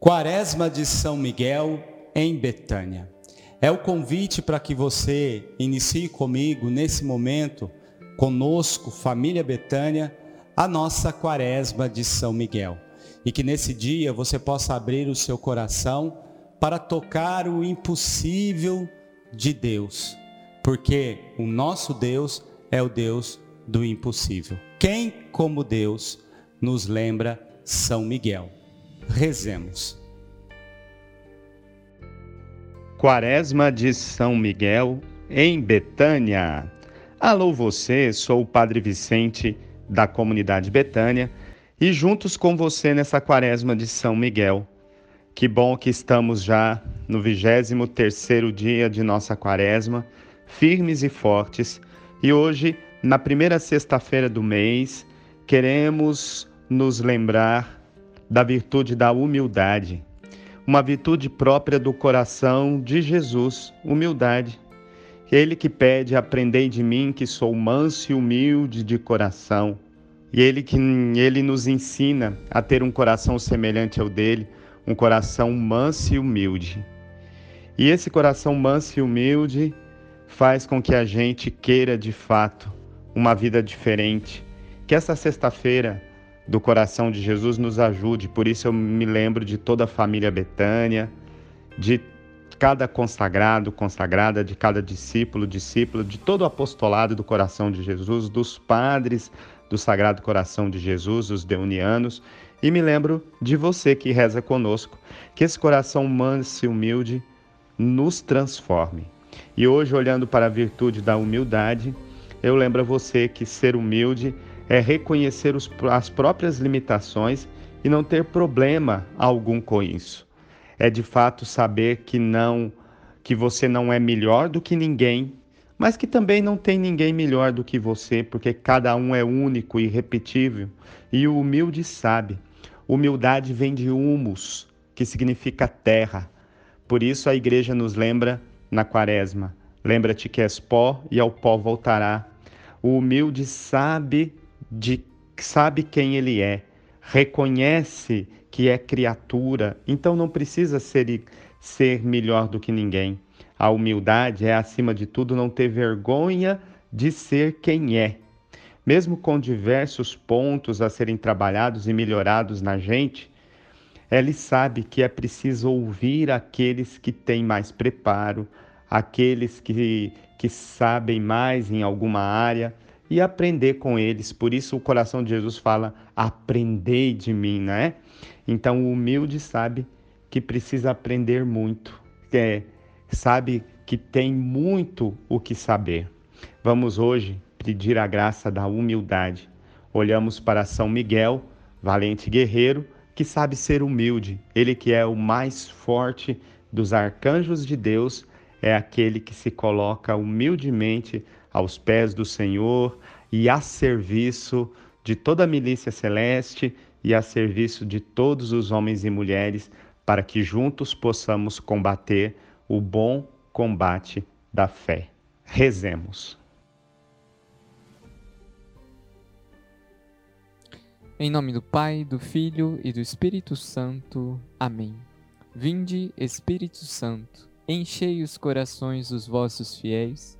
Quaresma de São Miguel em Betânia. É o convite para que você inicie comigo nesse momento, conosco, família Betânia, a nossa Quaresma de São Miguel. E que nesse dia você possa abrir o seu coração para tocar o impossível de Deus, porque o nosso Deus é o Deus do impossível. Quem, como Deus, nos lembra São Miguel? Rezemos. Quaresma de São Miguel, em Betânia. Alô você, sou o Padre Vicente da comunidade Betânia e juntos com você nessa Quaresma de São Miguel. Que bom que estamos já no 23º dia de nossa Quaresma, firmes e fortes. E hoje, na primeira sexta-feira do mês, queremos nos lembrar da virtude da humildade, uma virtude própria do coração de Jesus, humildade. Ele que pede: Aprendei de mim, que sou manso e humilde de coração. E ele que ele nos ensina a ter um coração semelhante ao dele, um coração manso e humilde. E esse coração manso e humilde faz com que a gente queira de fato uma vida diferente. Que essa sexta-feira do coração de Jesus nos ajude. Por isso eu me lembro de toda a família Betânia, de cada consagrado, consagrada, de cada discípulo, discípula, de todo o apostolado do coração de Jesus, dos padres do Sagrado Coração de Jesus, os deunianos, e me lembro de você que reza conosco, que esse coração manso e humilde nos transforme. E hoje, olhando para a virtude da humildade, eu lembro a você que ser humilde é reconhecer os, as próprias limitações e não ter problema algum com isso. É de fato saber que não que você não é melhor do que ninguém, mas que também não tem ninguém melhor do que você, porque cada um é único e irrepetível. E o humilde sabe. Humildade vem de humus, que significa terra. Por isso a igreja nos lembra na quaresma: lembra-te que és pó e ao pó voltará. O humilde sabe de sabe quem ele é, reconhece que é criatura, então não precisa ser, ser melhor do que ninguém. A humildade é, acima de tudo, não ter vergonha de ser quem é. Mesmo com diversos pontos a serem trabalhados e melhorados na gente, ele sabe que é preciso ouvir aqueles que têm mais preparo, aqueles que, que sabem mais em alguma área, e aprender com eles. Por isso o coração de Jesus fala: aprendei de mim, né? Então o humilde sabe que precisa aprender muito, é, sabe que tem muito o que saber. Vamos hoje pedir a graça da humildade. Olhamos para São Miguel, valente guerreiro, que sabe ser humilde. Ele que é o mais forte dos arcanjos de Deus, é aquele que se coloca humildemente aos pés do Senhor e a serviço de toda a milícia celeste e a serviço de todos os homens e mulheres, para que juntos possamos combater o bom combate da fé. Rezemos. Em nome do Pai, do Filho e do Espírito Santo. Amém. Vinde, Espírito Santo, enchei os corações dos vossos fiéis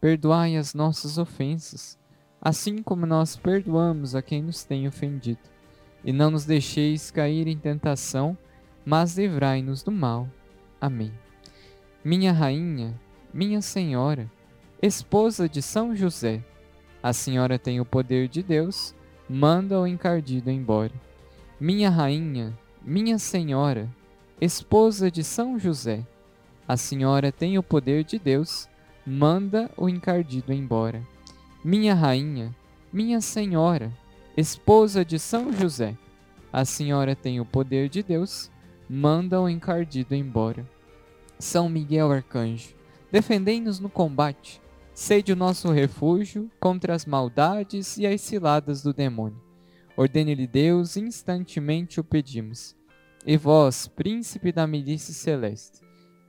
perdoai as nossas ofensas, assim como nós perdoamos a quem nos tem ofendido. E não nos deixeis cair em tentação, mas livrai-nos do mal. Amém. Minha rainha, minha senhora, esposa de São José, a senhora tem o poder de Deus, manda o encardido embora. Minha rainha, minha senhora, esposa de São José, a senhora tem o poder de Deus, manda o encardido embora. Minha rainha, minha senhora, esposa de São José, a senhora tem o poder de Deus, manda o encardido embora. São Miguel Arcanjo, defendei-nos no combate, sede o nosso refúgio contra as maldades e as ciladas do demônio. Ordene-lhe Deus, instantemente o pedimos. E vós, príncipe da milícia celeste,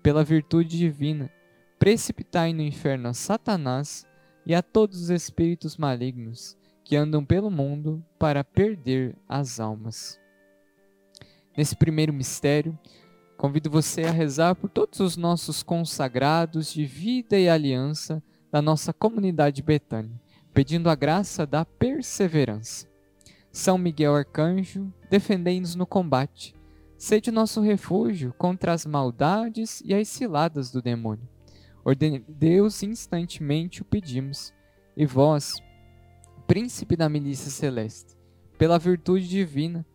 pela virtude divina, precipitai no inferno a Satanás e a todos os espíritos malignos que andam pelo mundo para perder as almas. Nesse primeiro mistério, convido você a rezar por todos os nossos consagrados de vida e aliança da nossa comunidade Betânia, pedindo a graça da perseverança. São Miguel Arcanjo, defendei-nos no combate. Sede nosso refúgio contra as maldades e as ciladas do demônio. Ordene Deus instantemente o pedimos. E vós, príncipe da milícia celeste, pela virtude divina,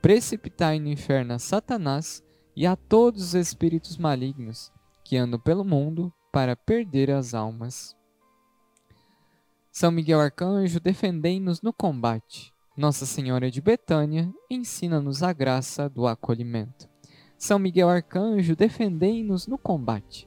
precipitai no inferno a Satanás e a todos os espíritos malignos que andam pelo mundo para perder as almas. São Miguel Arcanjo, defendei-nos no combate. Nossa Senhora de Betânia, ensina-nos a graça do acolhimento. São Miguel Arcanjo, defendei-nos no combate.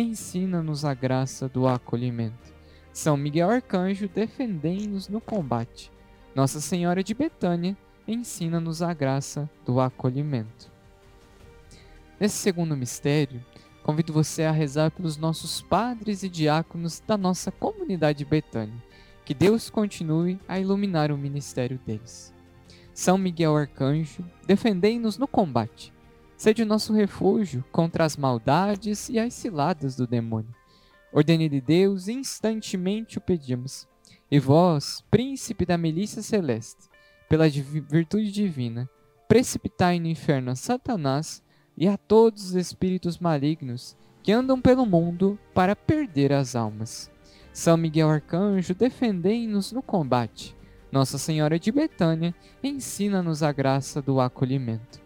ensina-nos a graça do acolhimento. São Miguel Arcanjo, defendei-nos no combate. Nossa Senhora de Betânia, ensina-nos a graça do acolhimento. Nesse segundo mistério, convido você a rezar pelos nossos padres e diáconos da nossa comunidade Betânia. Que Deus continue a iluminar o ministério deles. São Miguel Arcanjo, defendei-nos no combate. Sede o nosso refúgio contra as maldades e as ciladas do demônio. Ordene de Deus, instantemente o pedimos. E vós, príncipe da milícia celeste, pela virtude divina, precipitai no inferno a Satanás e a todos os espíritos malignos que andam pelo mundo para perder as almas. São Miguel Arcanjo, defendei-nos no combate. Nossa Senhora de Betânia, ensina-nos a graça do acolhimento.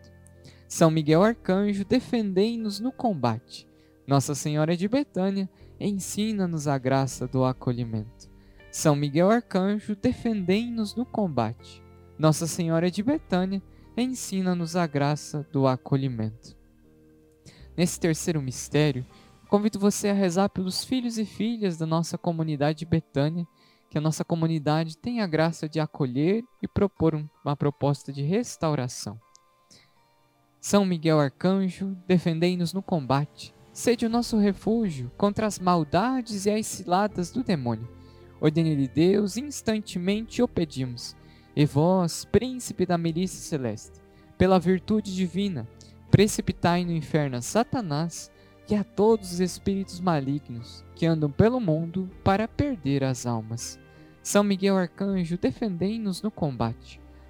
São Miguel Arcanjo, defendei-nos no combate. Nossa Senhora de Betânia, ensina-nos a graça do acolhimento. São Miguel Arcanjo, defendei-nos no combate. Nossa Senhora de Betânia, ensina-nos a graça do acolhimento. Nesse terceiro mistério, convido você a rezar pelos filhos e filhas da nossa comunidade Betânia, que a nossa comunidade tenha a graça de acolher e propor uma proposta de restauração. São Miguel Arcanjo, defendei-nos no combate. Sede o nosso refúgio contra as maldades e as ciladas do demônio. Ordene-lhe Deus, instantemente o pedimos. E vós, príncipe da milícia celeste, pela virtude divina, precipitai no inferno a Satanás e a todos os espíritos malignos que andam pelo mundo para perder as almas. São Miguel Arcanjo, defendei-nos no combate.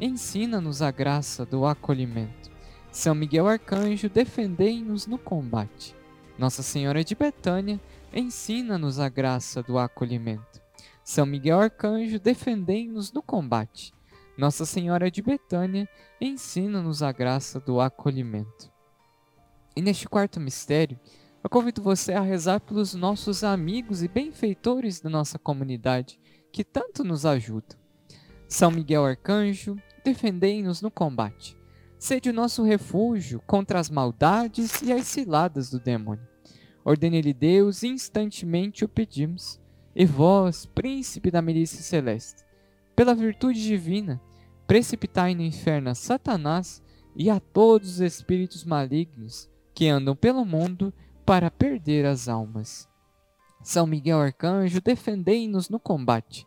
ensina-nos a graça do acolhimento. São Miguel Arcanjo, defendei-nos no combate. Nossa Senhora de Betânia, ensina-nos a graça do acolhimento. São Miguel Arcanjo, defendei-nos no combate. Nossa Senhora de Betânia, ensina-nos a graça do acolhimento. E neste quarto mistério, eu convido você a rezar pelos nossos amigos e benfeitores da nossa comunidade, que tanto nos ajudam. São Miguel Arcanjo, defendei-nos no combate. Sede o nosso refúgio contra as maldades e as ciladas do demônio. Ordene-lhe Deus, instantemente o pedimos. E vós, príncipe da milícia celeste, pela virtude divina, precipitai no inferno a Satanás e a todos os espíritos malignos que andam pelo mundo para perder as almas. São Miguel Arcanjo, defendei-nos no combate.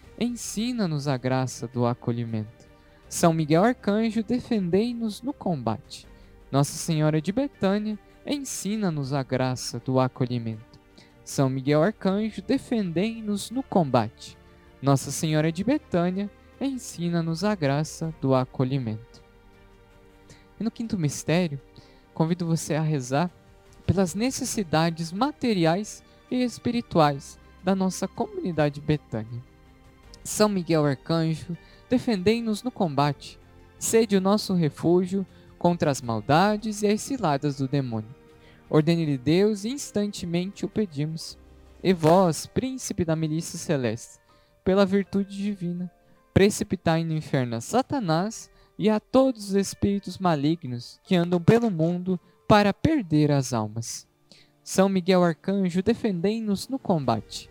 ensina-nos a graça do acolhimento. São Miguel Arcanjo, defendei-nos no combate. Nossa Senhora de Betânia, ensina-nos a graça do acolhimento. São Miguel Arcanjo, defendei-nos no combate. Nossa Senhora de Betânia, ensina-nos a graça do acolhimento. E no quinto mistério, convido você a rezar pelas necessidades materiais e espirituais da nossa comunidade Betânia. São Miguel Arcanjo, defendei-nos no combate, sede o nosso refúgio contra as maldades e as ciladas do demônio. Ordene-lhe Deus, instantemente o pedimos. E vós, príncipe da milícia celeste, pela virtude divina, precipitai no inferno a Satanás e a todos os espíritos malignos que andam pelo mundo para perder as almas. São Miguel Arcanjo, defendei-nos no combate.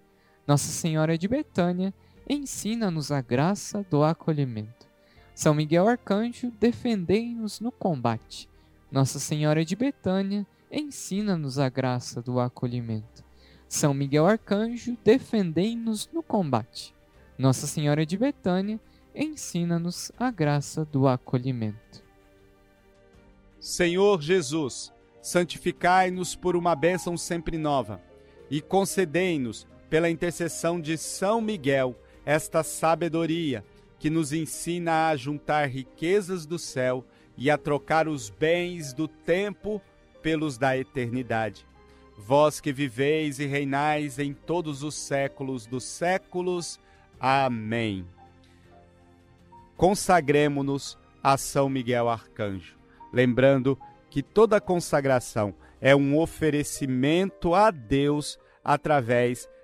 Nossa Senhora de Betânia, ensina-nos a graça do acolhimento. São Miguel Arcanjo, defendei-nos no combate. Nossa Senhora de Betânia, ensina-nos a graça do acolhimento. São Miguel Arcanjo, defendei-nos no combate. Nossa Senhora de Betânia, ensina-nos a graça do acolhimento. Senhor Jesus, santificai-nos por uma bênção sempre nova e concedei-nos, pela intercessão de São Miguel, esta sabedoria que nos ensina a juntar riquezas do céu e a trocar os bens do tempo pelos da eternidade. Vós que viveis e reinais em todos os séculos dos séculos. Amém. Consagremos-nos a São Miguel Arcanjo, lembrando que toda consagração é um oferecimento a Deus através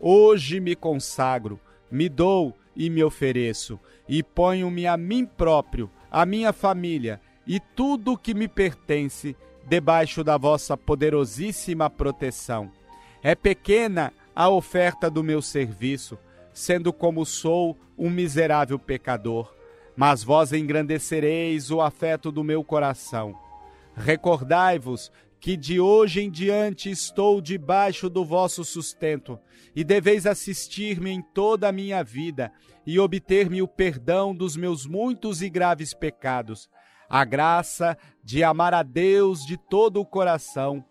hoje me consagro, me dou e me ofereço, e ponho-me a mim próprio, a minha família e tudo o que me pertence debaixo da vossa poderosíssima proteção. É pequena a oferta do meu serviço, sendo como sou um miserável pecador, mas vós engrandecereis o afeto do meu coração Recordai-vos que de hoje em diante estou debaixo do vosso sustento, e deveis assistir-me em toda a minha vida, e obter-me o perdão dos meus muitos e graves pecados, a graça de amar a Deus de todo o coração,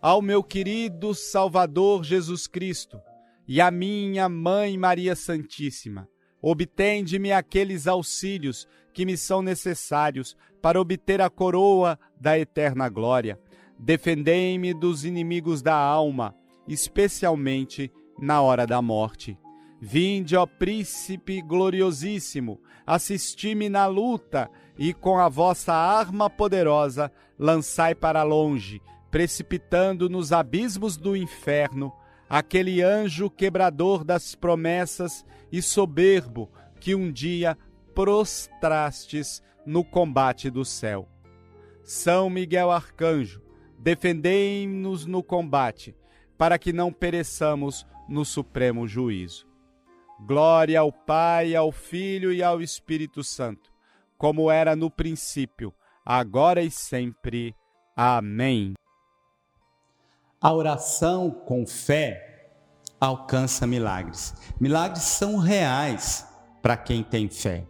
ao meu querido Salvador Jesus Cristo, e à minha Mãe Maria Santíssima. Obtende-me aqueles auxílios que me são necessários para obter a coroa da eterna glória. Defendei-me dos inimigos da alma, especialmente na hora da morte. Vinde, ó príncipe gloriosíssimo, assisti-me na luta e com a vossa arma poderosa lançai para longe, precipitando nos abismos do inferno, aquele anjo quebrador das promessas e soberbo que um dia prostrastes no combate do céu. São Miguel Arcanjo, defendei-nos no combate, para que não pereçamos no supremo juízo. Glória ao Pai, ao Filho e ao Espírito Santo, como era no princípio, agora e sempre. Amém. A oração com fé alcança milagres. Milagres são reais para quem tem fé.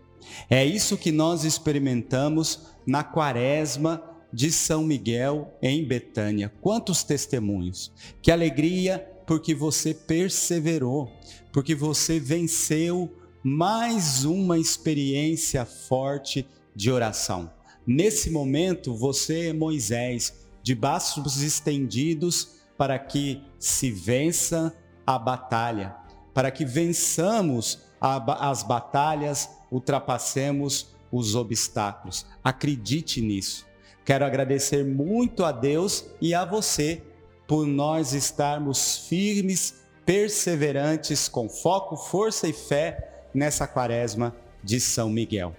É isso que nós experimentamos na quaresma de São Miguel em Betânia. Quantos testemunhos! Que alegria porque você perseverou, porque você venceu mais uma experiência forte de oração. Nesse momento, você é Moisés, de braços estendidos para que se vença a batalha, para que vençamos as batalhas, ultrapassemos os obstáculos. Acredite nisso. Quero agradecer muito a Deus e a você por nós estarmos firmes perseverantes com foco, força e fé nessa quaresma de São Miguel.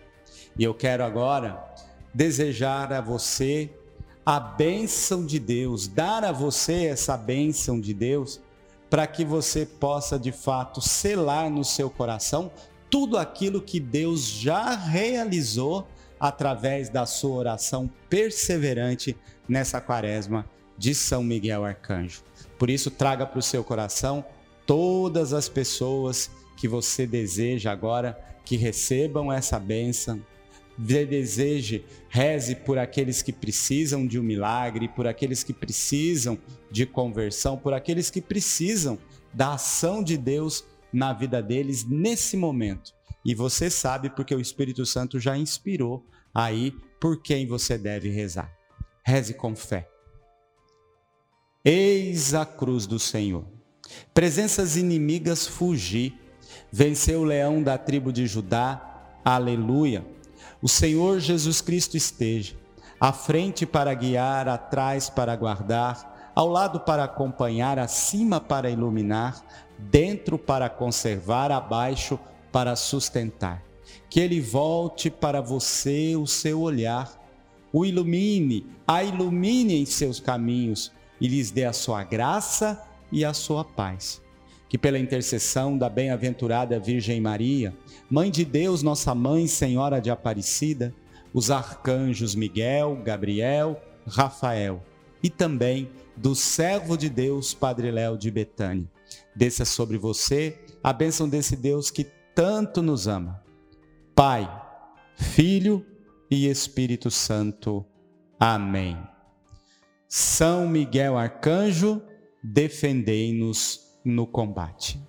E eu quero agora desejar a você a bênção de Deus, dar a você essa bênção de Deus, para que você possa de fato selar no seu coração tudo aquilo que Deus já realizou através da sua oração perseverante nessa quaresma de São Miguel Arcanjo. Por isso, traga para o seu coração todas as pessoas que você deseja agora que recebam essa bênção. Deseje, reze por aqueles que precisam de um milagre, por aqueles que precisam de conversão, por aqueles que precisam da ação de Deus na vida deles nesse momento. E você sabe porque o Espírito Santo já inspirou aí por quem você deve rezar. Reze com fé. Eis a cruz do Senhor. Presenças inimigas fugi. Venceu o leão da tribo de Judá. Aleluia. O Senhor Jesus Cristo esteja à frente para guiar, atrás para guardar, ao lado para acompanhar, acima para iluminar, dentro para conservar, abaixo para sustentar. Que ele volte para você o seu olhar, o ilumine, a ilumine em seus caminhos e lhes dê a sua graça e a sua paz. Que pela intercessão da bem-aventurada Virgem Maria, Mãe de Deus, nossa Mãe, Senhora de Aparecida, os arcanjos Miguel, Gabriel, Rafael e também do servo de Deus, Padre Léo de Betânia. Desça sobre você a bênção desse Deus que tanto nos ama. Pai, Filho e Espírito Santo. Amém. São Miguel Arcanjo, defendei-nos no combate.